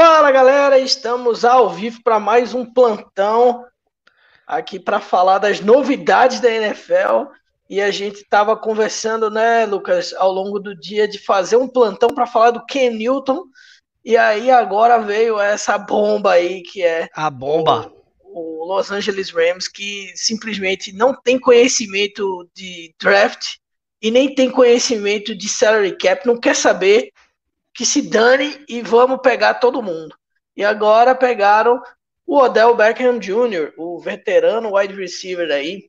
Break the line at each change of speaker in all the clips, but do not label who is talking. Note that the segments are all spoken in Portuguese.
Fala galera, estamos ao vivo para mais um plantão aqui para falar das novidades da NFL. E a gente estava conversando, né, Lucas, ao longo do dia de fazer um plantão para falar do Ken Newton. E aí agora veio essa bomba aí que é
a bomba.
O, o Los Angeles Rams que simplesmente não tem conhecimento de draft e nem tem conhecimento de salary cap, não quer saber que se dane e vamos pegar todo mundo. E agora pegaram o Odell Beckham Jr., o veterano wide receiver aí,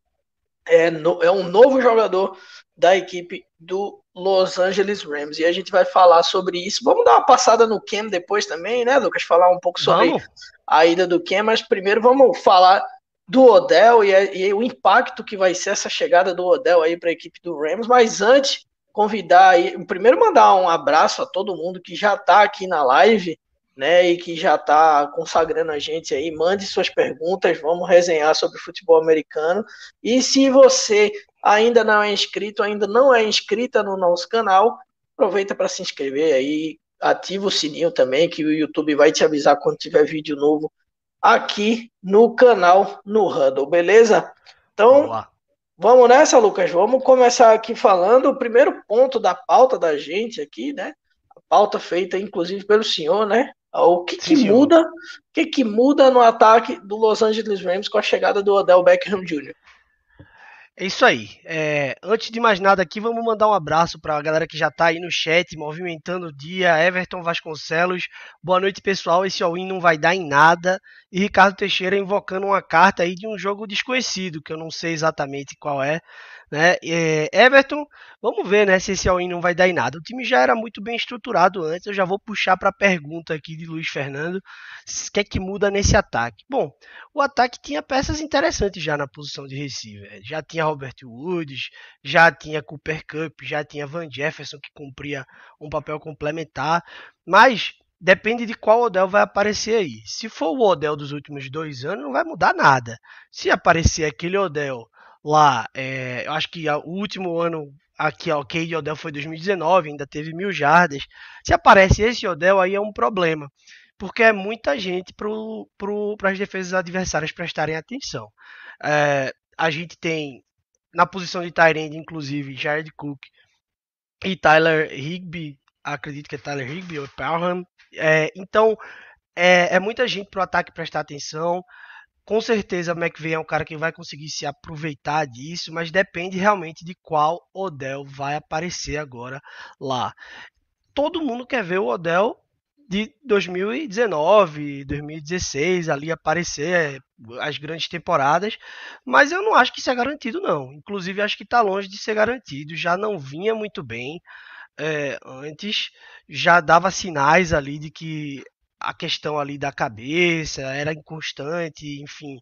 é, no, é um novo jogador da equipe do Los Angeles Rams. E a gente vai falar sobre isso. Vamos dar uma passada no Cam depois também, né, Lucas? Falar um pouco sobre vamos. a ida do Cam, mas primeiro vamos falar do Odell e, e, o impacto que vai ser essa chegada do Odell aí para a equipe do Rams. Mas antes, convidar aí, primeiro mandar um abraço a todo mundo que já está aqui na live, né, e que já está consagrando a gente aí. Mande suas perguntas, vamos resenhar sobre futebol americano. E se você ainda não é inscrito, ainda não é inscrita no nosso canal, aproveita para se inscrever aí, ativa o sininho também, que o YouTube vai te avisar quando tiver vídeo novo aqui no canal no Huddle, beleza? Então, Boa. Vamos nessa, Lucas. Vamos começar aqui falando o primeiro ponto da pauta da gente aqui, né? A pauta feita, inclusive, pelo senhor, né? O que, Sim, que muda? O que, que muda no ataque do Los Angeles Rams com a chegada do Odell Beckham Jr.?
É isso aí. É, antes de mais nada aqui, vamos mandar um abraço para a galera que já está aí no chat, movimentando o dia. Everton Vasconcelos, boa noite pessoal. Esse all-in não vai dar em nada. E Ricardo Teixeira invocando uma carta aí de um jogo desconhecido, que eu não sei exatamente qual é. Né? É, Everton, vamos ver né, se esse all-in não vai dar em nada. O time já era muito bem estruturado antes. Eu já vou puxar para a pergunta aqui de Luiz Fernando: o que é que muda nesse ataque? Bom, o ataque tinha peças interessantes já na posição de receiver. Já tinha Robert Woods, já tinha Cooper Cup, já tinha Van Jefferson que cumpria um papel complementar. Mas depende de qual Odell vai aparecer aí. Se for o Odell dos últimos dois anos, não vai mudar nada. Se aparecer aquele Odell lá. É, eu acho que o último ano aqui, ó, Cade Odell foi 2019, ainda teve mil jardas. Se aparece esse Odell, aí é um problema. Porque é muita gente para as defesas adversárias prestarem atenção. É, a gente tem na posição de Tyrande, inclusive, Jared Cook e Tyler Higby. Acredito que é Tyler Higby ou Pelham. É, então, é, é muita gente para o ataque prestar atenção com certeza McVeigh é um cara que vai conseguir se aproveitar disso, mas depende realmente de qual Odell vai aparecer agora lá. Todo mundo quer ver o Odell de 2019, 2016 ali aparecer as grandes temporadas, mas eu não acho que isso é garantido não. Inclusive acho que está longe de ser garantido. Já não vinha muito bem é, antes, já dava sinais ali de que a questão ali da cabeça, era inconstante, enfim.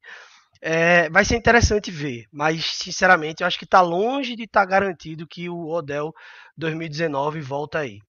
É, vai ser interessante ver, mas sinceramente eu acho que está longe de estar tá garantido que o Odell 2019 volta aí.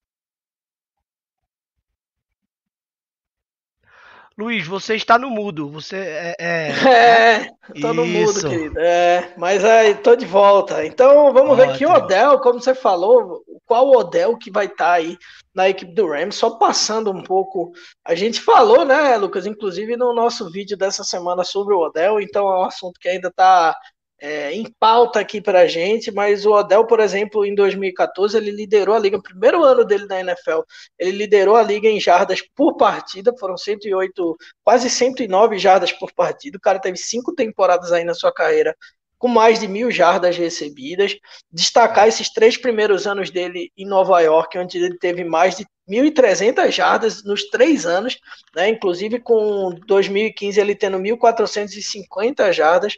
Luiz, você está no mudo. Você é.
É, é tô no mudo, querido. É, mas aí, tô de volta. Então vamos Ótimo. ver que Odell, como você falou, qual Odell que vai estar tá aí na equipe do Rams, só passando um pouco. A gente falou, né, Lucas, inclusive no nosso vídeo dessa semana sobre o Odell, então é um assunto que ainda está é, em pauta aqui para a gente, mas o Odell, por exemplo, em 2014, ele liderou a liga, no primeiro ano dele na NFL, ele liderou a liga em jardas por partida, foram 108, quase 109 jardas por partida, o cara teve cinco temporadas aí na sua carreira com mais de mil jardas recebidas, destacar esses três primeiros anos dele em Nova York, onde ele teve mais de 1.300 jardas nos três anos, né? inclusive com 2015 ele tendo 1.450 jardas,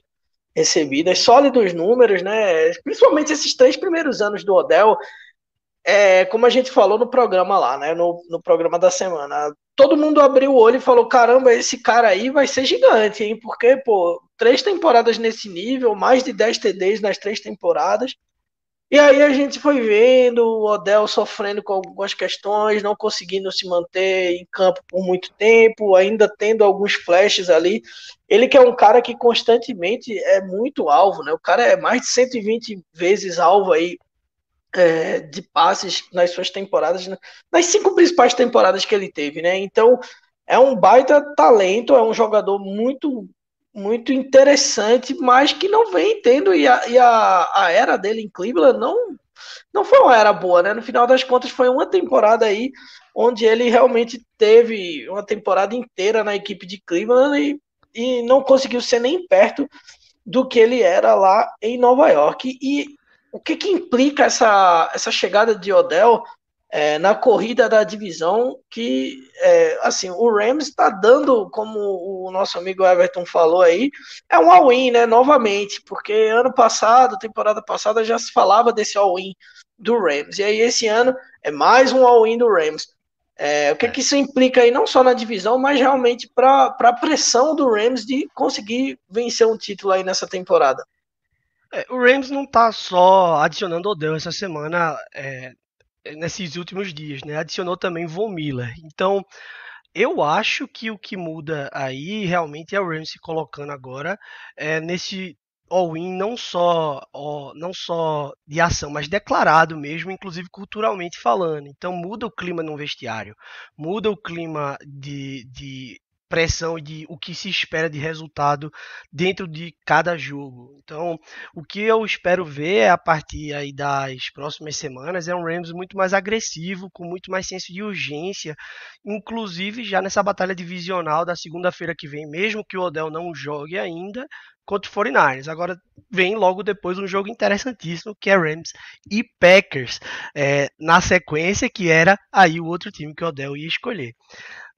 recebidas, sólidos números, né? Principalmente esses três primeiros anos do Odell, é, como a gente falou no programa lá, né? No, no programa da semana. Todo mundo abriu o olho e falou: caramba, esse cara aí vai ser gigante, hein? Porque, pô, três temporadas nesse nível, mais de 10 TDs nas três temporadas. E aí a gente foi vendo o Odell sofrendo com algumas questões, não conseguindo se manter em campo por muito tempo, ainda tendo alguns flashes ali. Ele que é um cara que constantemente é muito alvo, né? O cara é mais de 120 vezes alvo aí é, de passes nas suas temporadas, nas cinco principais temporadas que ele teve, né? Então é um baita talento, é um jogador muito muito interessante, mas que não vem tendo, e a, e a, a era dele em Cleveland não, não foi uma era boa, né? No final das contas, foi uma temporada aí onde ele realmente teve uma temporada inteira na equipe de Cleveland e, e não conseguiu ser nem perto do que ele era lá em Nova York. E o que, que implica essa, essa chegada de Odell é, na corrida da divisão que, é, assim, o Rams está dando, como o nosso amigo Everton falou aí, é um all-in, né, novamente, porque ano passado, temporada passada, já se falava desse all-in do Rams, e aí esse ano é mais um all-in do Rams. É, o que, que isso implica aí, não só na divisão, mas realmente para a pressão do Rams de conseguir vencer um título aí nessa temporada?
É, o Rams não está só adicionando Odell essa semana, é, nesses últimos dias, né? Adicionou também Von Miller. Então, eu acho que o que muda aí realmente é o Rams se colocando agora é, nesse all-in não só ó, não só de ação, mas declarado mesmo, inclusive culturalmente falando. Então muda o clima no vestiário, muda o clima de, de pressão e de o que se espera de resultado dentro de cada jogo. Então, o que eu espero ver a partir aí das próximas semanas é um Rams muito mais agressivo, com muito mais senso de urgência, inclusive já nessa batalha divisional da segunda-feira que vem, mesmo que o Odell não jogue ainda, contra o 49ers. Agora vem logo depois um jogo interessantíssimo que é Rams e Packers é, na sequência que era aí o outro time que o Odell ia escolher.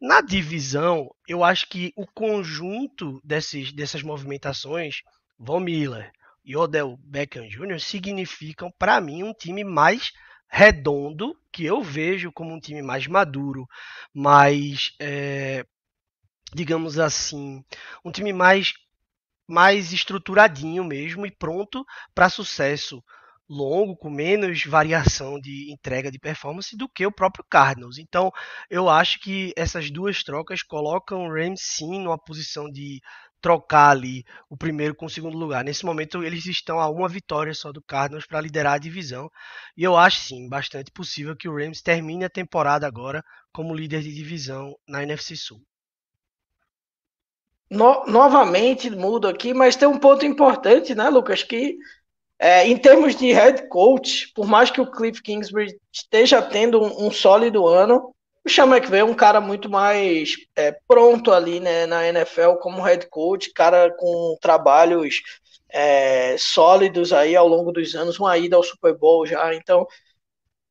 Na divisão, eu acho que o conjunto desses, dessas movimentações, Von Miller e Odell Beckham Jr., significam para mim um time mais redondo, que eu vejo como um time mais maduro, mais, é, digamos assim, um time mais, mais estruturadinho mesmo e pronto para sucesso longo, com menos variação de entrega de performance do que o próprio Cardinals. Então, eu acho que essas duas trocas colocam o Rams sim numa posição de trocar ali o primeiro com o segundo lugar. Nesse momento, eles estão a uma vitória só do Cardinals para liderar a divisão. E eu acho sim bastante possível que o Rams termine a temporada agora como líder de divisão na NFC Sul.
No, novamente mudo aqui, mas tem um ponto importante, né, Lucas? Que é, em termos de head coach, por mais que o Cliff Kingsbury esteja tendo um, um sólido ano, o Sean McVay é um cara muito mais é, pronto ali né, na NFL como head coach, cara com trabalhos é, sólidos aí ao longo dos anos, uma ida ao Super Bowl já. Então,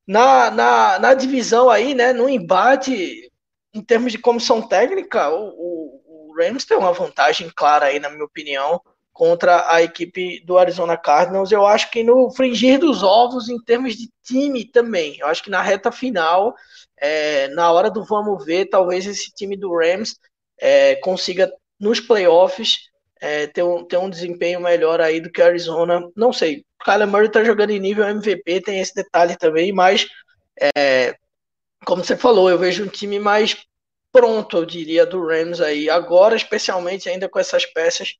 na, na, na divisão aí, né, no embate, em termos de comissão técnica, o, o, o Rams tem uma vantagem clara aí, na minha opinião contra a equipe do Arizona Cardinals. Eu acho que no fringir dos ovos, em termos de time também, eu acho que na reta final, é, na hora do vamos ver, talvez esse time do Rams é, consiga nos playoffs é, ter, um, ter um desempenho melhor aí do que o Arizona. Não sei, Kyler Murray tá jogando em nível MVP, tem esse detalhe também, mas é, como você falou, eu vejo um time mais pronto, eu diria, do Rams aí, agora, especialmente ainda com essas peças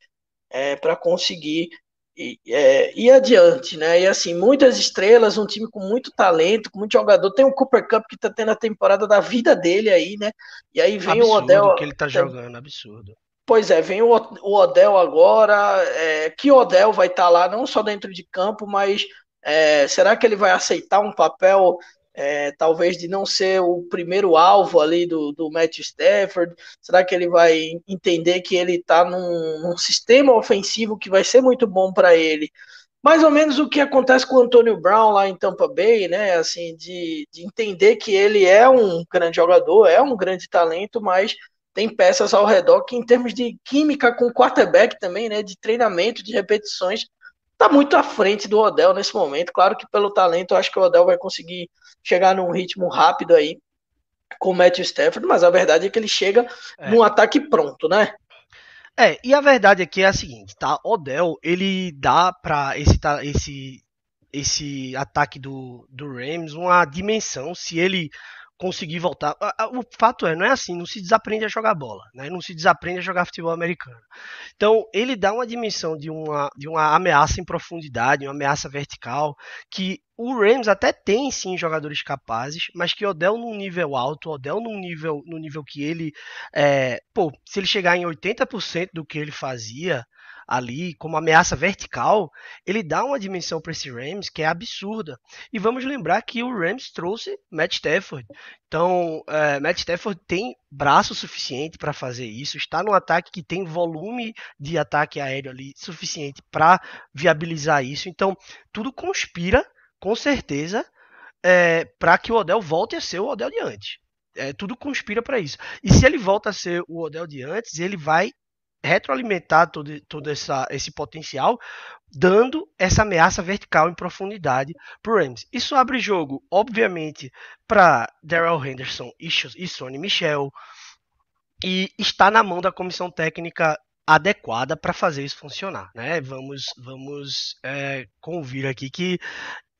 é, para conseguir ir, é, ir adiante, né? E assim, muitas estrelas, um time com muito talento, com muito jogador. Tem o Cooper Cup que está tendo a temporada da vida dele aí, né? E aí vem
absurdo
o Odell.
que ele tá jogando, absurdo.
Pois é, vem o, o Odell agora. É, que Odell vai estar tá lá, não só dentro de campo, mas é, será que ele vai aceitar um papel é, talvez de não ser o primeiro alvo ali do, do Matt Stafford? Será que ele vai entender que ele está num, num, sistema ofensivo que vai ser muito bom para ele? Mais ou menos o que acontece com o Antonio Brown lá em Tampa Bay, né? Assim, de, de entender que ele é um grande jogador, é um grande talento, mas tem peças ao redor que, em termos de química com quarterback também, né? De treinamento, de repetições, tá muito à frente do Odell nesse momento. Claro que pelo talento, eu acho que o Odell vai conseguir chegar num ritmo rápido aí com o Matthew Stafford, mas a verdade é que ele chega é. num ataque pronto, né?
É, e a verdade aqui é a seguinte, tá? Odell, ele dá para esse, esse, esse ataque do, do Rams uma dimensão se ele conseguir voltar. O fato é, não é assim, não se desaprende a jogar bola, né? não se desaprende a jogar futebol americano. Então, ele dá uma dimensão de uma, de uma ameaça em profundidade, uma ameaça vertical, que o Rams até tem sim jogadores capazes, mas que Odell num nível alto, Odell num nível, no nível que ele, é, pô, se ele chegar em 80% do que ele fazia, ali como ameaça vertical, ele dá uma dimensão para esse Rams que é absurda. E vamos lembrar que o Rams trouxe Matt Stafford. Então, é, Matt Stafford tem braço suficiente para fazer isso, está no ataque que tem volume de ataque aéreo ali suficiente para viabilizar isso. Então, tudo conspira, com certeza, é, para que o Odell volte a ser o Odell de antes. É, tudo conspira para isso. E se ele volta a ser o Odell de antes, ele vai retroalimentar todo, todo essa, esse potencial, dando essa ameaça vertical em profundidade para o Rams. Isso abre jogo, obviamente, para Daryl Henderson e, e Sonny Michel, e está na mão da comissão técnica adequada para fazer isso funcionar. Né? Vamos, vamos é, convir aqui que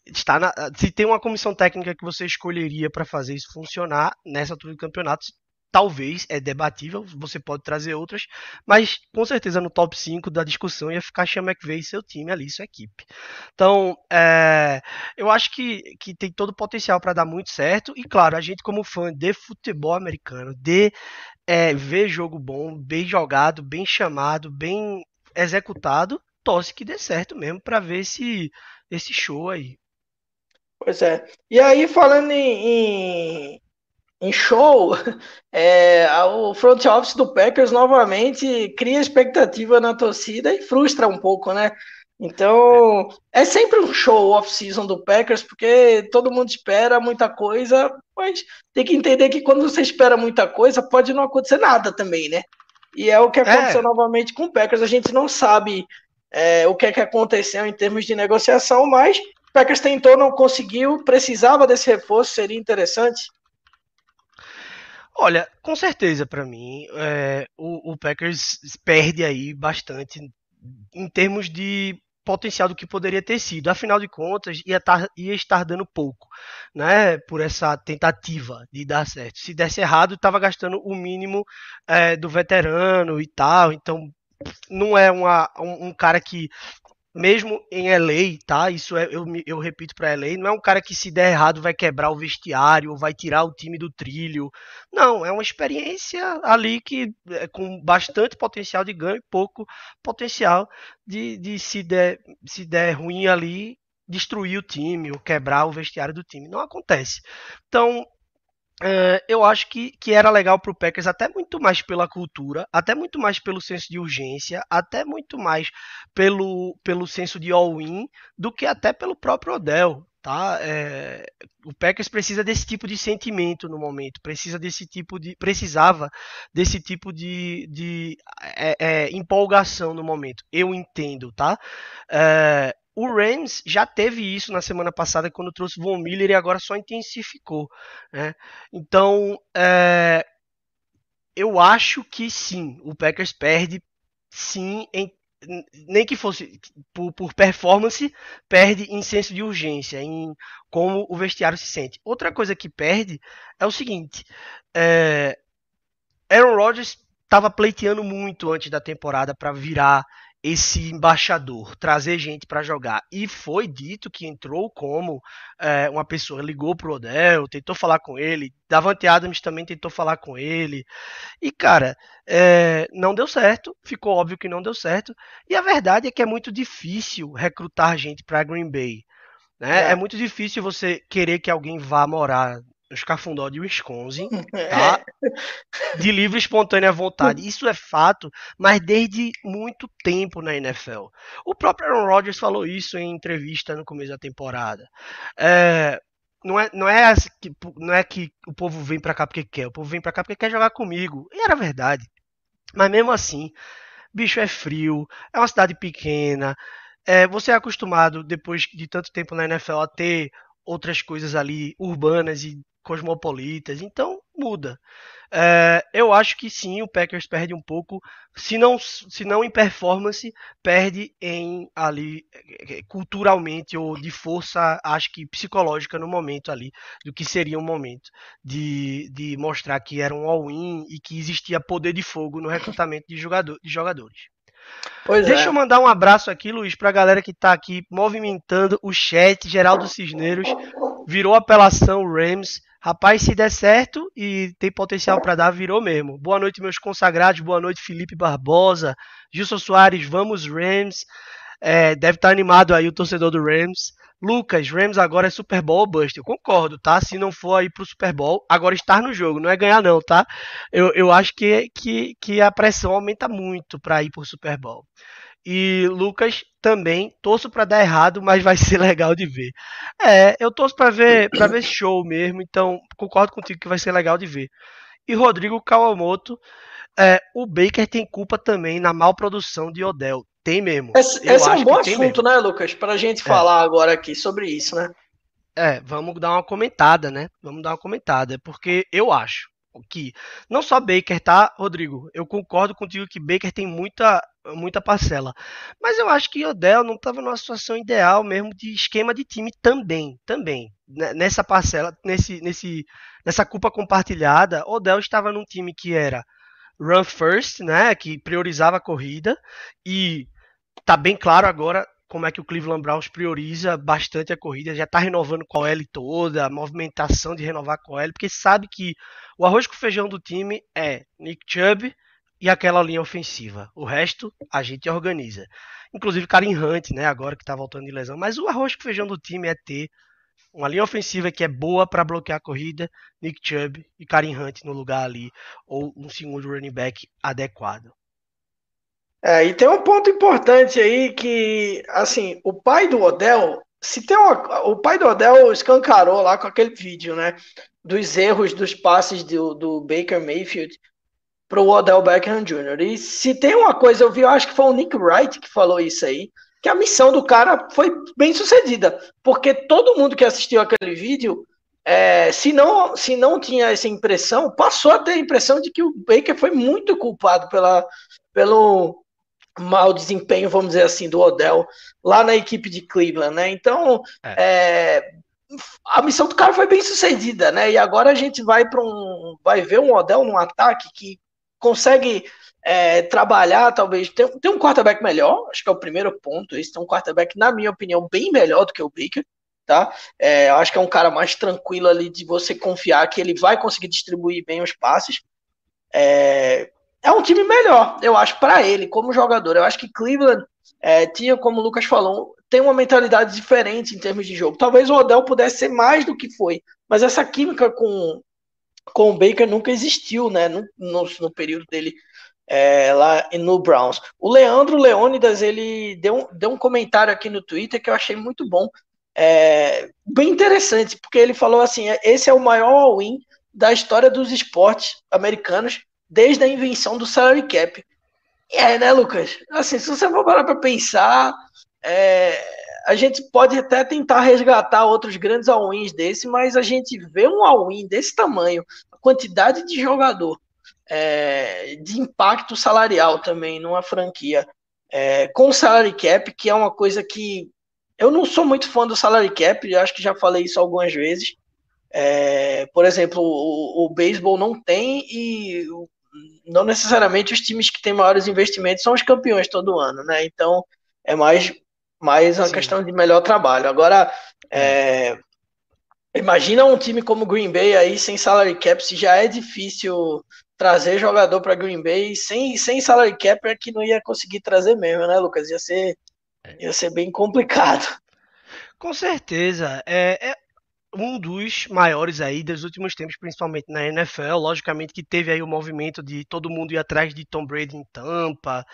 está na, se tem uma comissão técnica que você escolheria para fazer isso funcionar nessa altura do campeonato, talvez, é debatível, você pode trazer outras, mas com certeza no top 5 da discussão ia ficar Sean McVay e seu time ali, sua equipe. Então, é, eu acho que, que tem todo o potencial para dar muito certo, e claro, a gente como fã de futebol americano, de é, ver jogo bom, bem jogado, bem chamado, bem executado, torce que dê certo mesmo para ver esse, esse show aí.
Pois é. E aí, falando em, em em show, é, o front office do Packers novamente cria expectativa na torcida e frustra um pouco, né? Então, é sempre um show off-season do Packers, porque todo mundo espera muita coisa, mas tem que entender que quando você espera muita coisa, pode não acontecer nada também, né? E é o que aconteceu é. novamente com o Packers. A gente não sabe é, o que é que aconteceu em termos de negociação, mas o Packers tentou, não conseguiu, precisava desse reforço, seria interessante.
Olha, com certeza para mim é, o, o, Packers perde aí bastante em termos de potencial do que poderia ter sido. Afinal de contas, ia, tar, ia estar dando pouco, né? Por essa tentativa de dar certo. Se desse errado, estava gastando o mínimo é, do veterano e tal. Então, não é uma, um, um, cara que mesmo em LA, tá? Isso é, eu, eu repito para LA, não é um cara que se der errado vai quebrar o vestiário vai tirar o time do trilho. Não, é uma experiência ali que é com bastante potencial de ganho e pouco potencial de, de se, der, se der ruim ali destruir o time ou quebrar o vestiário do time. Não acontece. Então, é, eu acho que, que era legal para o Packers, até muito mais pela cultura, até muito mais pelo senso de urgência, até muito mais pelo, pelo senso de all-in, do que até pelo próprio Odell. Tá? É, o Packers precisa desse tipo de sentimento no momento, precisa desse tipo de, precisava desse tipo de, de é, é empolgação no momento. Eu entendo, tá? O Rams já teve isso na semana passada quando trouxe Von Miller e agora só intensificou. Né? Então, é, eu acho que sim, o Packers perde sim, em, nem que fosse por, por, performance, perde em senso de urgência, em como o vestiário se sente. Outra coisa que perde é o seguinte: é, Aaron Rodgers estava pleiteando muito antes da temporada para virar esse embaixador, trazer gente para jogar. E foi dito que entrou como é, uma pessoa ligou pro Odell, tentou falar com ele, Davante Adams também tentou falar com ele. E cara, é, não deu certo, ficou óbvio que não deu certo. E a verdade é que é muito difícil recrutar gente para Green Bay. Né? É. é muito difícil você querer que alguém vá morar os cafundó de Wisconsin, tá? De livre e espontânea vontade. Isso é fato, mas desde muito tempo na NFL. O próprio Aaron Rodgers falou isso em entrevista no começo da temporada. É, não é, não é, que, não é que o povo vem para cá porque quer, o povo vem para cá porque quer jogar comigo. E era verdade. Mas mesmo assim, bicho é frio, é uma cidade pequena. É, você é acostumado, depois de tanto tempo na NFL, a ter outras coisas ali urbanas e cosmopolitas. Então, muda. É, eu acho que sim, o Packers perde um pouco, se não, se não em performance, perde em ali é, culturalmente ou de força, acho que psicológica no momento ali, do que seria um momento de, de mostrar que era um all-in e que existia poder de fogo no recrutamento de, jogador, de jogadores. Pois Deixa é. eu mandar um abraço aqui, Luiz, para a galera que está aqui movimentando o chat. Geraldo Cisneiros virou apelação Rams. Rapaz, se der certo e tem potencial para dar, virou mesmo. Boa noite, meus consagrados. Boa noite, Felipe Barbosa. Gilson Soares, vamos Rams. É, deve estar tá animado aí o torcedor do Rams. Lucas, Rams agora é Super Bowl ou Bust. Eu concordo, tá? Se não for aí pro Super Bowl, agora estar no jogo, não é ganhar não, tá? Eu, eu acho que, que, que a pressão aumenta muito para ir pro Super Bowl. E Lucas também torço para dar errado, mas vai ser legal de ver. É, eu torço para ver para ver show mesmo, então concordo contigo que vai ser legal de ver. E Rodrigo Kawamoto, é, o Baker tem culpa também na mal produção de Odell. Tem mesmo.
Esse, esse é um bom assunto, né, Lucas? Para a gente é. falar agora aqui sobre isso, né?
É, vamos dar uma comentada, né? Vamos dar uma comentada, porque eu acho que não só Baker, tá, Rodrigo? Eu concordo contigo que Baker tem muita muita parcela. Mas eu acho que Odell não estava numa situação ideal mesmo de esquema de time também, também. Né, nessa parcela, nesse, nesse, nessa culpa compartilhada, Odell estava num time que era run first, né, que priorizava a corrida e tá bem claro agora como é que o Cleveland Browns prioriza bastante a corrida, já está renovando com a L toda, a movimentação de renovar com a L, porque sabe que o arroz com feijão do time é Nick Chubb e aquela linha ofensiva. O resto a gente organiza. Inclusive Karim Hunt, né, agora que está voltando de lesão, mas o arroz com feijão do time é ter uma linha ofensiva que é boa para bloquear a corrida, Nick Chubb e Karim Hunt no lugar ali, ou um segundo running back adequado.
É, e tem um ponto importante aí que, assim, o pai do Odell, se tem uma, o pai do Odell escancarou lá com aquele vídeo, né, dos erros dos passes do, do Baker Mayfield para o Odell Beckham Jr. E se tem uma coisa, eu vi, eu acho que foi o Nick Wright que falou isso aí, que a missão do cara foi bem sucedida, porque todo mundo que assistiu aquele vídeo, é, se, não, se não tinha essa impressão, passou a ter a impressão de que o Baker foi muito culpado pela, pelo mau desempenho, vamos dizer assim, do Odell lá na equipe de Cleveland, né? Então, é. É, a missão do cara foi bem sucedida, né? E agora a gente vai para um, vai ver um Odell num ataque que consegue é, trabalhar, talvez, tem, tem um quarterback melhor, acho que é o primeiro ponto, esse tem um quarterback, na minha opinião, bem melhor do que o Baker, tá? É, acho que é um cara mais tranquilo ali de você confiar que ele vai conseguir distribuir bem os passes. É, é um time melhor, eu acho, para ele, como jogador. Eu acho que Cleveland é, tinha, como o Lucas falou, tem uma mentalidade diferente em termos de jogo. Talvez o Odell pudesse ser mais do que foi, mas essa química com, com o Baker nunca existiu, né? No, no, no período dele é, lá no Browns. O Leandro Leônidas, ele deu, deu um comentário aqui no Twitter que eu achei muito bom. É, bem interessante, porque ele falou assim: esse é o maior win da história dos esportes americanos desde a invenção do salary cap. E é, né, Lucas? Assim, se você for parar para pensar, é, a gente pode até tentar resgatar outros grandes all-wins desse, mas a gente vê um all-win desse tamanho, a quantidade de jogador, é, de impacto salarial também numa franquia, é, com salary cap, que é uma coisa que eu não sou muito fã do salary cap, acho que já falei isso algumas vezes. É, por exemplo, o, o beisebol não tem e não necessariamente os times que têm maiores investimentos são os campeões todo ano, né? Então é mais, mais uma Sim. questão de melhor trabalho. Agora, é, imagina um time como Green Bay aí sem salary cap, se já é difícil trazer jogador para Green Bay sem, sem salary cap é que não ia conseguir trazer mesmo, né, Lucas? Ia ser, é. ia ser bem complicado.
Com certeza. É, é, um dos maiores aí dos últimos tempos, principalmente na NFL. Logicamente que teve aí o movimento de todo mundo ir atrás de Tom Brady em Tampa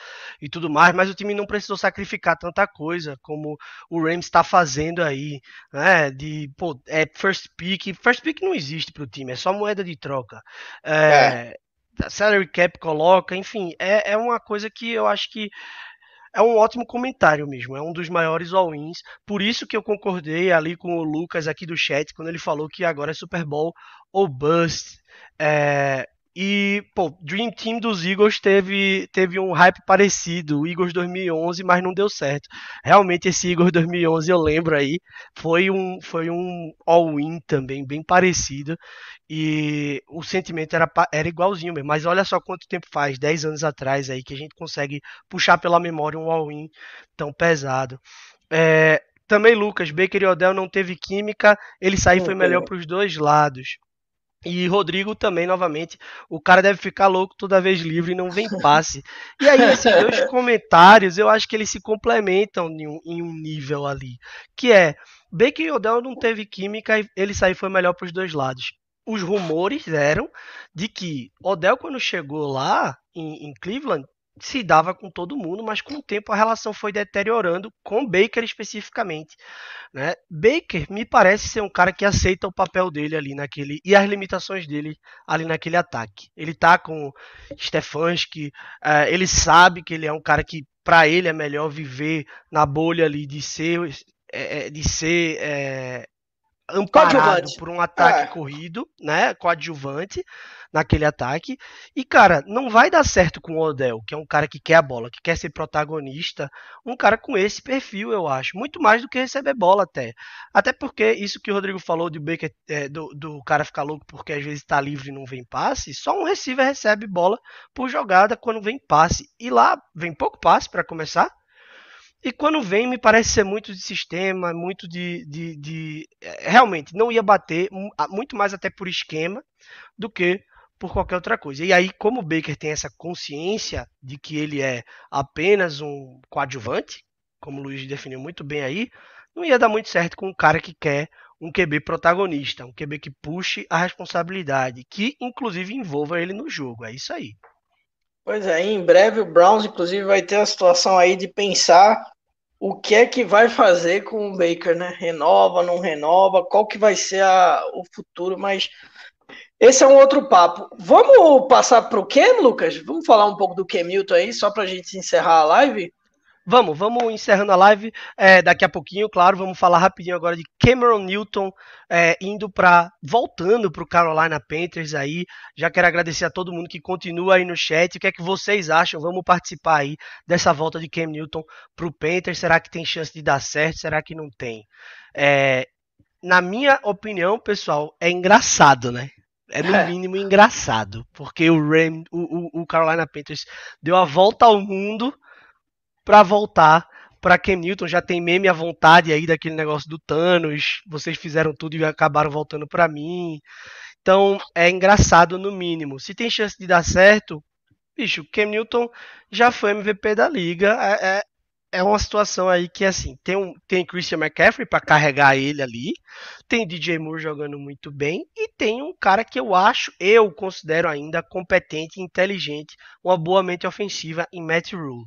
e tudo mais, mas o time não precisou sacrificar tanta coisa como o Rams está fazendo aí, né? De pô, é first pick, first pick não existe para o time, é só moeda de troca. É, é. Salary cap coloca, enfim, é, é uma coisa que eu acho que é um ótimo comentário mesmo, é um dos maiores all-ins. Por isso que eu concordei ali com o Lucas aqui do chat, quando ele falou que agora é Super Bowl ou Bust. É, e, pô, Dream Team dos Eagles teve, teve um hype parecido, o Eagles 2011, mas não deu certo. Realmente esse Eagles 2011, eu lembro aí, foi um, foi um all-in também, bem parecido. E o sentimento era, era igualzinho mesmo. Mas olha só quanto tempo faz, 10 anos atrás aí, que a gente consegue puxar pela memória um all-in tão pesado. É, também Lucas, Baker e Odell não teve química, ele saiu foi melhor para os dois lados. E Rodrigo também, novamente, o cara deve ficar louco toda vez livre e não vem passe. E aí, esses dois comentários, eu acho que eles se complementam em um, em um nível ali. Que é, Baker e Odell não teve química e ele saiu foi melhor para os dois lados. Os rumores eram de que Odell, quando chegou lá em, em Cleveland, se dava com todo mundo, mas com o tempo a relação foi deteriorando com Baker especificamente. Né? Baker me parece ser um cara que aceita o papel dele ali naquele e as limitações dele ali naquele ataque. Ele tá com Stefanski, uh, ele sabe que ele é um cara que para ele é melhor viver na bolha ali de ser é, de ser é, amparado por um ataque é. corrido, né, coadjuvante naquele ataque. E cara, não vai dar certo com o Odell, que é um cara que quer a bola, que quer ser protagonista, um cara com esse perfil, eu acho, muito mais do que receber bola até. Até porque isso que o Rodrigo falou de Baker, é, do, do cara ficar louco porque às vezes está livre e não vem passe, só um receiver recebe bola por jogada quando vem passe. E lá vem pouco passe para começar. E quando vem, me parece ser muito de sistema, muito de, de, de, é, Realmente, não ia bater, muito mais até por esquema do que por qualquer outra coisa. E aí, como o Baker tem essa consciência de que ele é apenas um coadjuvante, como o Luiz definiu muito bem aí, não ia dar muito certo com um cara que quer um QB protagonista, um QB que puxe a responsabilidade, que inclusive envolva ele no jogo. É isso aí.
Pois é, em breve o Browns, inclusive, vai ter a situação aí de pensar o que é que vai fazer com o Baker, né? Renova, não renova, qual que vai ser a, o futuro, mas esse é um outro papo. Vamos passar para o Ken, Lucas? Vamos falar um pouco do Ken Milton aí, só para a gente encerrar a live?
Vamos, vamos encerrando a live é, daqui a pouquinho, claro. Vamos falar rapidinho agora de Cameron Newton é, indo para voltando para o Carolina Panthers aí. Já quero agradecer a todo mundo que continua aí no chat. O que é que vocês acham? Vamos participar aí dessa volta de Cam Newton para o Panthers. Será que tem chance de dar certo? Será que não tem? É, na minha opinião, pessoal, é engraçado, né? É no mínimo engraçado, porque o, Ram, o, o, o Carolina Panthers deu a volta ao mundo para voltar para Cam Newton. Já tem meme à vontade aí daquele negócio do Thanos. Vocês fizeram tudo e acabaram voltando para mim. Então é engraçado no mínimo. Se tem chance de dar certo, bicho, Cam Newton já foi MVP da liga. É, é, uma situação aí que assim tem um tem Christian McCaffrey para carregar ele ali, tem DJ Moore jogando muito bem e tem um cara que eu acho, eu considero ainda competente inteligente, uma boa mente ofensiva em Matt Rule.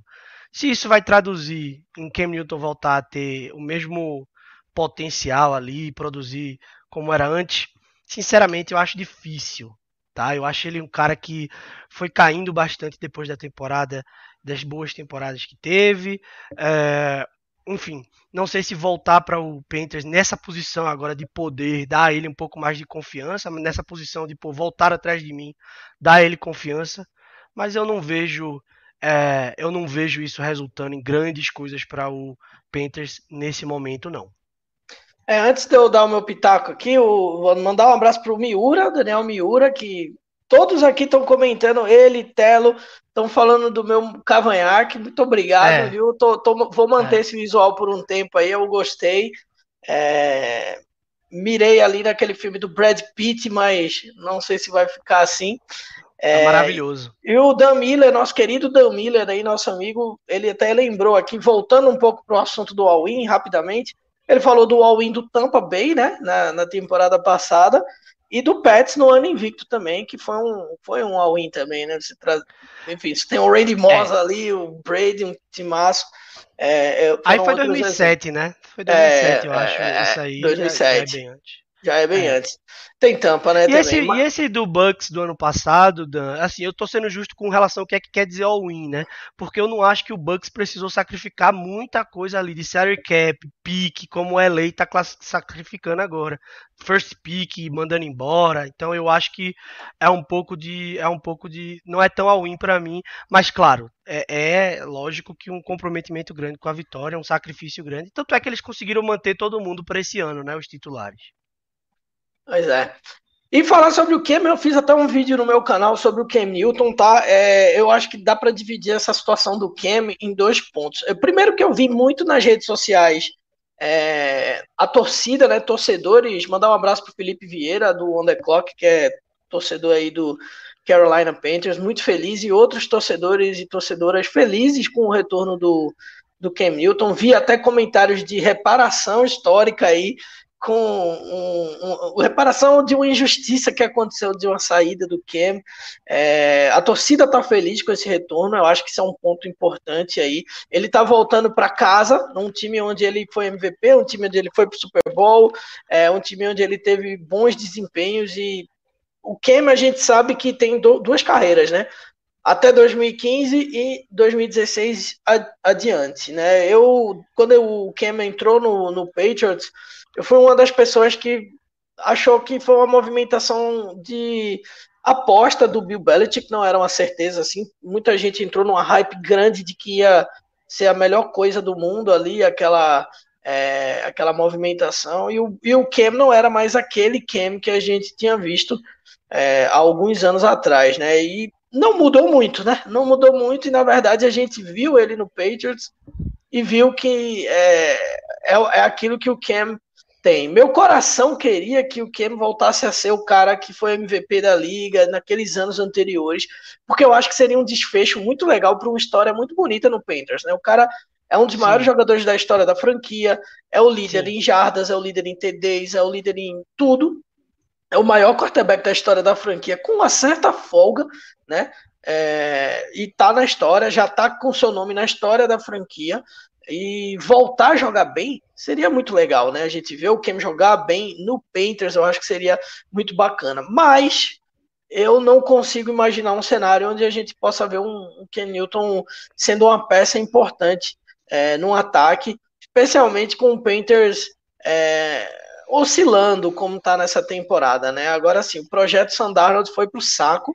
Se isso vai traduzir em Cam Newton voltar a ter o mesmo potencial ali, produzir como era antes, sinceramente eu acho difícil. Tá? Eu acho ele um cara que foi caindo bastante depois da temporada, das boas temporadas que teve. É, enfim, não sei se voltar para o Panthers nessa posição agora de poder, dar a ele um pouco mais de confiança, nessa posição de pô, voltar atrás de mim, dar a ele confiança, mas eu não vejo é, eu não vejo isso resultando em grandes coisas para o Panthers nesse momento, não.
É, antes de eu dar o meu pitaco aqui, eu vou mandar um abraço para o Miura, Daniel Miura, que todos aqui estão comentando, ele, Telo, estão falando do meu cavanhaque. Muito obrigado, é. viu? Tô, tô, vou manter é. esse visual por um tempo aí, eu gostei. É, mirei ali naquele filme do Brad Pitt, mas não sei se vai ficar assim.
É, é, maravilhoso.
E o Dan Miller, nosso querido Dan Miller, aí, nosso amigo, ele até lembrou aqui, voltando um pouco para o assunto do All-In, rapidamente, ele falou do All-In do Tampa Bay, né, na, na, temporada passada, e do Pets no ano invicto também, que foi um, foi um All-In também, né, você tra... enfim, você tem o Randy Moss é. ali, o Brady, um timaço,
é, aí foi 2007, né? Foi 2007, eu acho, isso aí
2007. Já, já é bem antes. Já é bem é. antes. Tem tampa, né?
E esse, mas... e esse, do Bucks do ano passado, Dan, assim, eu tô sendo justo com relação ao que é que quer dizer all-in, né? Porque eu não acho que o Bucks precisou sacrificar muita coisa ali de salary cap, pick, como o LA tá sacrificando agora. First pick, mandando embora. Então eu acho que é um pouco de. É um pouco de. Não é tão all-in pra mim, mas claro, é, é, lógico que um comprometimento grande com a vitória, um sacrifício grande. Tanto é que eles conseguiram manter todo mundo para esse ano, né? Os titulares.
Pois é. E falar sobre o Cam, eu fiz até um vídeo no meu canal sobre o Cam Newton, tá? É, eu acho que dá para dividir essa situação do Cam em dois pontos. Primeiro que eu vi muito nas redes sociais é, a torcida, né, torcedores, mandar um abraço pro Felipe Vieira do On The Clock, que é torcedor aí do Carolina Panthers, muito feliz, e outros torcedores e torcedoras felizes com o retorno do, do Cam Newton. Vi até comentários de reparação histórica aí com um, um, reparação de uma injustiça que aconteceu de uma saída do Cam. É, a torcida está feliz com esse retorno, eu acho que isso é um ponto importante aí. Ele está voltando para casa, num time onde ele foi MVP, um time onde ele foi para o Super Bowl, é, um time onde ele teve bons desempenhos e o Cam a gente sabe que tem do, duas carreiras, né? Até 2015 e 2016 adiante, né? Eu, quando o Cam entrou no, no Patriots, eu fui uma das pessoas que achou que foi uma movimentação de aposta do Bill Belichick, não era uma certeza assim. Muita gente entrou numa hype grande de que ia ser a melhor coisa do mundo ali, aquela é, aquela movimentação. E o, e o Cam não era mais aquele Cam que a gente tinha visto é, há alguns anos atrás, né? E não mudou muito, né? Não mudou muito e na verdade a gente viu ele no Patriots e viu que é, é, é aquilo que o Cam tem. Meu coração queria que o Cam voltasse a ser o cara que foi MVP da liga naqueles anos anteriores, porque eu acho que seria um desfecho muito legal para uma história muito bonita no Panthers, né? O cara é um dos Sim. maiores jogadores da história da franquia, é o líder Sim. em jardas, é o líder em TDs, é o líder em tudo. É o maior quarterback da história da franquia, com uma certa folga, né? É, e tá na história, já tá com seu nome na história da franquia e voltar a jogar bem seria muito legal, né? A gente vê o Cam jogar bem no Panthers, eu acho que seria muito bacana. Mas eu não consigo imaginar um cenário onde a gente possa ver um, um Ken Newton sendo uma peça importante é, num ataque, especialmente com o Panthers é, oscilando como está nessa temporada, né? Agora sim, o projeto Sandarnold foi para o saco.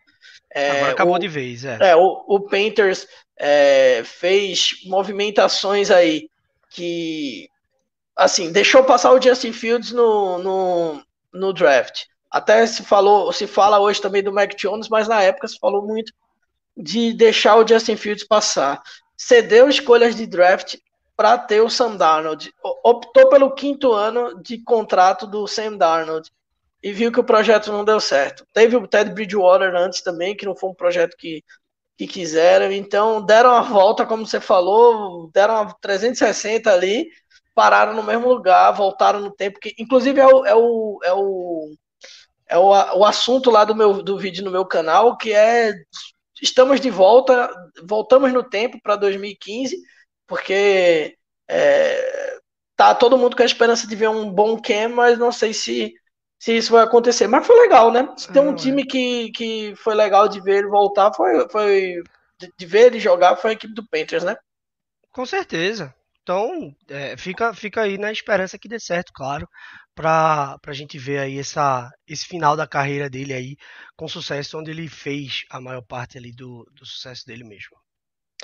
É, Agora acabou o, de vez, é.
é o, o Panthers é, fez movimentações aí que, assim, deixou passar o Justin Fields no, no, no draft. Até se falou, se fala hoje também do Mac Jones, mas na época se falou muito de deixar o Justin Fields passar. Cedeu escolhas de draft para ter o Sam Darnold. Optou pelo quinto ano de contrato do Sam Darnold e viu que o projeto não deu certo. Teve o Ted Bridgewater antes também, que não foi um projeto que que quiseram. Então, deram a volta, como você falou, deram uma 360 ali, pararam no mesmo lugar, voltaram no tempo que, inclusive, é o, é o, é o, é o, o assunto lá do meu do vídeo no meu canal, que é estamos de volta, voltamos no tempo para 2015, porque é, tá todo mundo com a esperança de ver um bom Cam, mas não sei se se isso vai acontecer. Mas foi legal, né? Se tem um ah, time que, que foi legal de ver ele voltar, foi, foi de, de ver ele jogar, foi a equipe do Panthers, né?
Com certeza. Então, é, fica, fica aí na esperança que dê certo, claro, para a gente ver aí essa, esse final da carreira dele aí com sucesso, onde ele fez a maior parte ali do, do sucesso dele mesmo.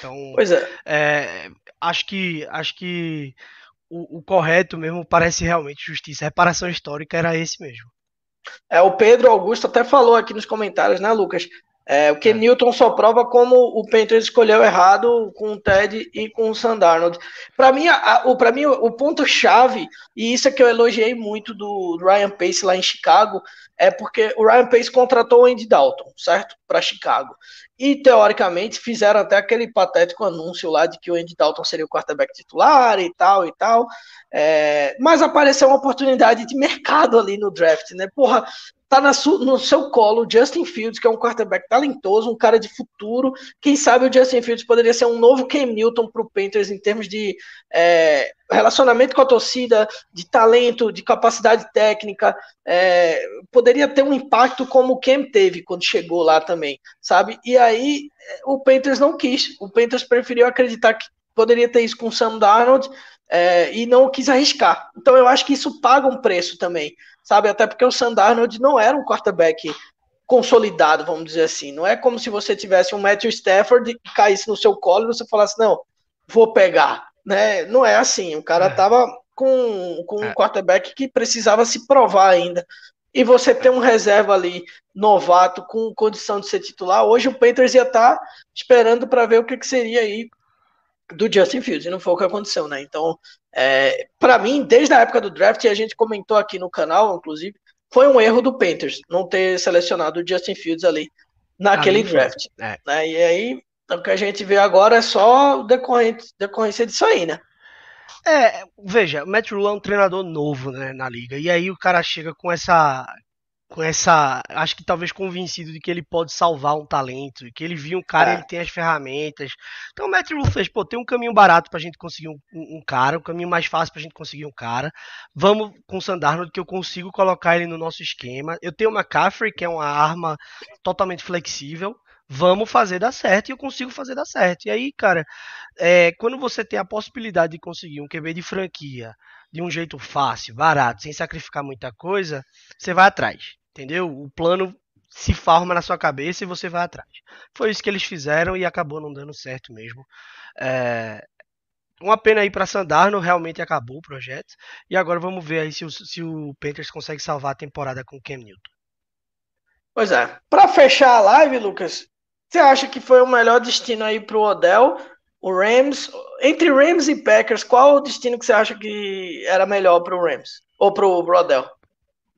Então,
pois é.
é acho que acho que o, o, correto mesmo parece realmente justiça. reparação histórica era esse mesmo.
É, o Pedro Augusto até falou aqui nos comentários, né, Lucas? É, o que é. Newton só prova como o Panthers escolheu errado com o Ted e com o Sandarnold. Para mim, a, o, mim, o ponto chave, e isso é que eu elogiei muito do Ryan Pace lá em Chicago, é porque o Ryan Pace contratou o Andy Dalton, certo? Para Chicago. E, teoricamente, fizeram até aquele patético anúncio lá de que o Andy Dalton seria o quarterback titular e tal e tal. É, mas apareceu uma oportunidade de mercado ali no draft, né? Porra, tá no seu colo Justin Fields, que é um quarterback talentoso, um cara de futuro. Quem sabe o Justin Fields poderia ser um novo Cam Newton para o Panthers em termos de é, relacionamento com a torcida, de talento, de capacidade técnica. É, poderia ter um impacto como o Cam teve quando chegou lá também, sabe? E aí o Panthers não quis. O Panthers preferiu acreditar que poderia ter isso com o Sam Darnold é, e não quis arriscar. Então eu acho que isso paga um preço também, sabe? Até porque o Sam Darnold não era um quarterback consolidado, vamos dizer assim. Não é como se você tivesse um Matthew Stafford que caísse no seu colo e você falasse, não, vou pegar. Né? Não é assim. O cara é. tava com, com um é. quarterback que precisava se provar ainda. E você ter um reserva ali, novato, com condição de ser titular, hoje o Panthers ia estar tá esperando para ver o que, que seria aí do Justin Fields, e não foi o que aconteceu, né? Então, é, para mim, desde a época do draft, e a gente comentou aqui no canal, inclusive, foi um erro do Panthers não ter selecionado o Justin Fields ali naquele draft. É. Né? E aí, o que a gente vê agora é só decorrente, decorrência disso aí, né?
É, veja, o Matt Rule é um treinador novo né, na liga, e aí o cara chega com essa com essa, acho que talvez convencido de que ele pode salvar um talento, que ele viu um cara, é. ele tem as ferramentas. Então o Matt Rule fez, pô, tem um caminho barato pra gente conseguir um, um, cara, um caminho mais fácil pra gente conseguir um cara. Vamos com o Sandarno que eu consigo colocar ele no nosso esquema. Eu tenho uma McCaffrey, que é uma arma totalmente flexível. Vamos fazer dar certo e eu consigo fazer dar certo. E aí, cara, é, quando você tem a possibilidade de conseguir um QB de franquia de um jeito fácil, barato, sem sacrificar muita coisa, você vai atrás. Entendeu? O plano se forma na sua cabeça e você vai atrás. Foi isso que eles fizeram e acabou não dando certo mesmo. É... Uma pena aí para Sandarno, realmente acabou o projeto. E agora vamos ver aí se o, se o Panthers consegue salvar a temporada com o Cam Newton.
Pois é. Para fechar a live, Lucas, você acha que foi o melhor destino aí para o Odell? O Rams, entre Rams e Packers, qual o destino que você acha que era melhor para o Rams? Ou para o Odell?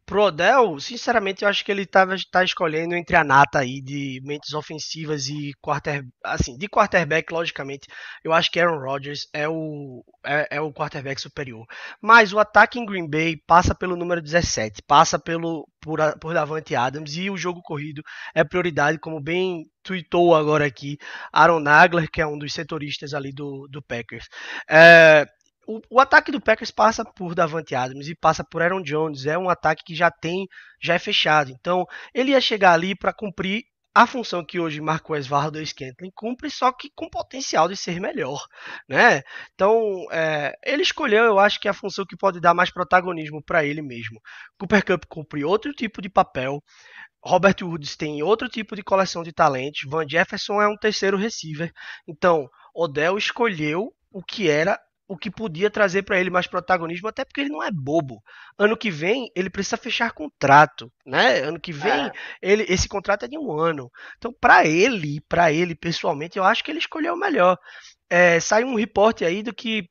Pro Odell, sinceramente, eu acho que ele tava, tá escolhendo entre a nata aí de mentes ofensivas e quarter, assim, de quarterback, logicamente, eu acho que Aaron Rodgers é o, é, é, o quarterback superior. Mas o ataque em Green Bay passa pelo número 17, passa pelo por, por Davante Adams e o jogo corrido é prioridade, como bem tweetou agora aqui Aaron Nagler, que é um dos setoristas ali do, do Packers. É, o, o, ataque do Packers passa por Davante Adams e passa por Aaron Jones. É um ataque que já tem, já é fechado. Então, ele ia chegar ali para cumprir a função que hoje Marcos Valdez Scantling cumpre, só que com potencial de ser melhor, né? Então, é, ele escolheu, eu acho que é a função que pode dar mais protagonismo para ele mesmo. Cooper Cup cumpre outro tipo de papel. Robert Woods tem outro tipo de coleção de talentos. Van Jefferson é um terceiro receiver. Então, Odell escolheu o que era o que podia trazer para ele mais protagonismo, até porque ele não é bobo. Ano que vem ele precisa fechar contrato, né? Ano que vem é. ele esse contrato é de um ano. Então para ele, para ele pessoalmente, eu acho que ele escolheu o melhor. É, sai um reporte aí do que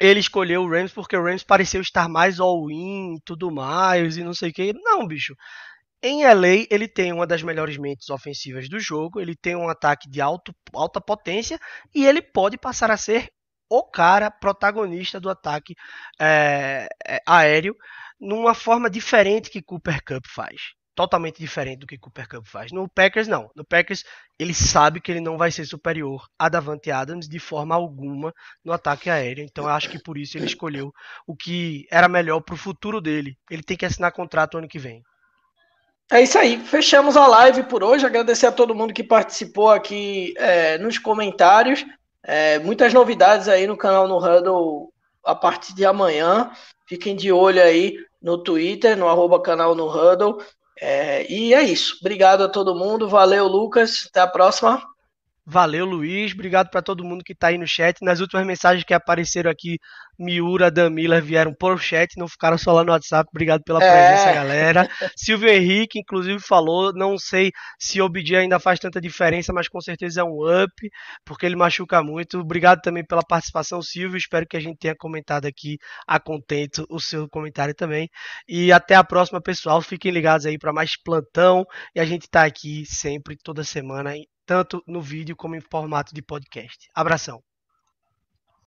ele escolheu o Rams porque o Rams pareceu estar mais all-in e tudo mais e não sei o que. Não, bicho. Em LA, ele tem uma das melhores mentes ofensivas do jogo, ele tem um ataque de alto, alta potência e ele pode passar a ser o cara protagonista do ataque é, é, aéreo numa forma diferente que Cooper Cup faz. Totalmente diferente do que Cooper Cup faz. No Packers, não. No Packers, ele sabe que ele não vai ser superior a Davante Adams de forma alguma no ataque aéreo. Então, acho que por isso ele escolheu o que era melhor para o futuro dele. Ele tem que assinar contrato ano que vem.
É isso aí. Fechamos a live por hoje. Agradecer a todo mundo que participou aqui é, nos comentários. É, muitas novidades aí no canal no Huddle a partir de amanhã. Fiquem de olho aí no Twitter, no arroba canal no Huddle. É, e é isso. Obrigado a todo mundo. Valeu, Lucas. Até a próxima.
Valeu, Luiz. Obrigado para todo mundo que está aí no chat. Nas últimas mensagens que apareceram aqui, Miura, Damila vieram por chat, não ficaram só lá no WhatsApp. Obrigado pela presença, é. galera. Silvio Henrique, inclusive, falou. Não sei se o OBD ainda faz tanta diferença, mas com certeza é um up, porque ele machuca muito. Obrigado também pela participação, Silvio. Espero que a gente tenha comentado aqui a contento o seu comentário também. E até a próxima, pessoal. Fiquem ligados aí para mais plantão. E a gente está aqui sempre, toda semana, tanto no vídeo como em formato de podcast. Abração.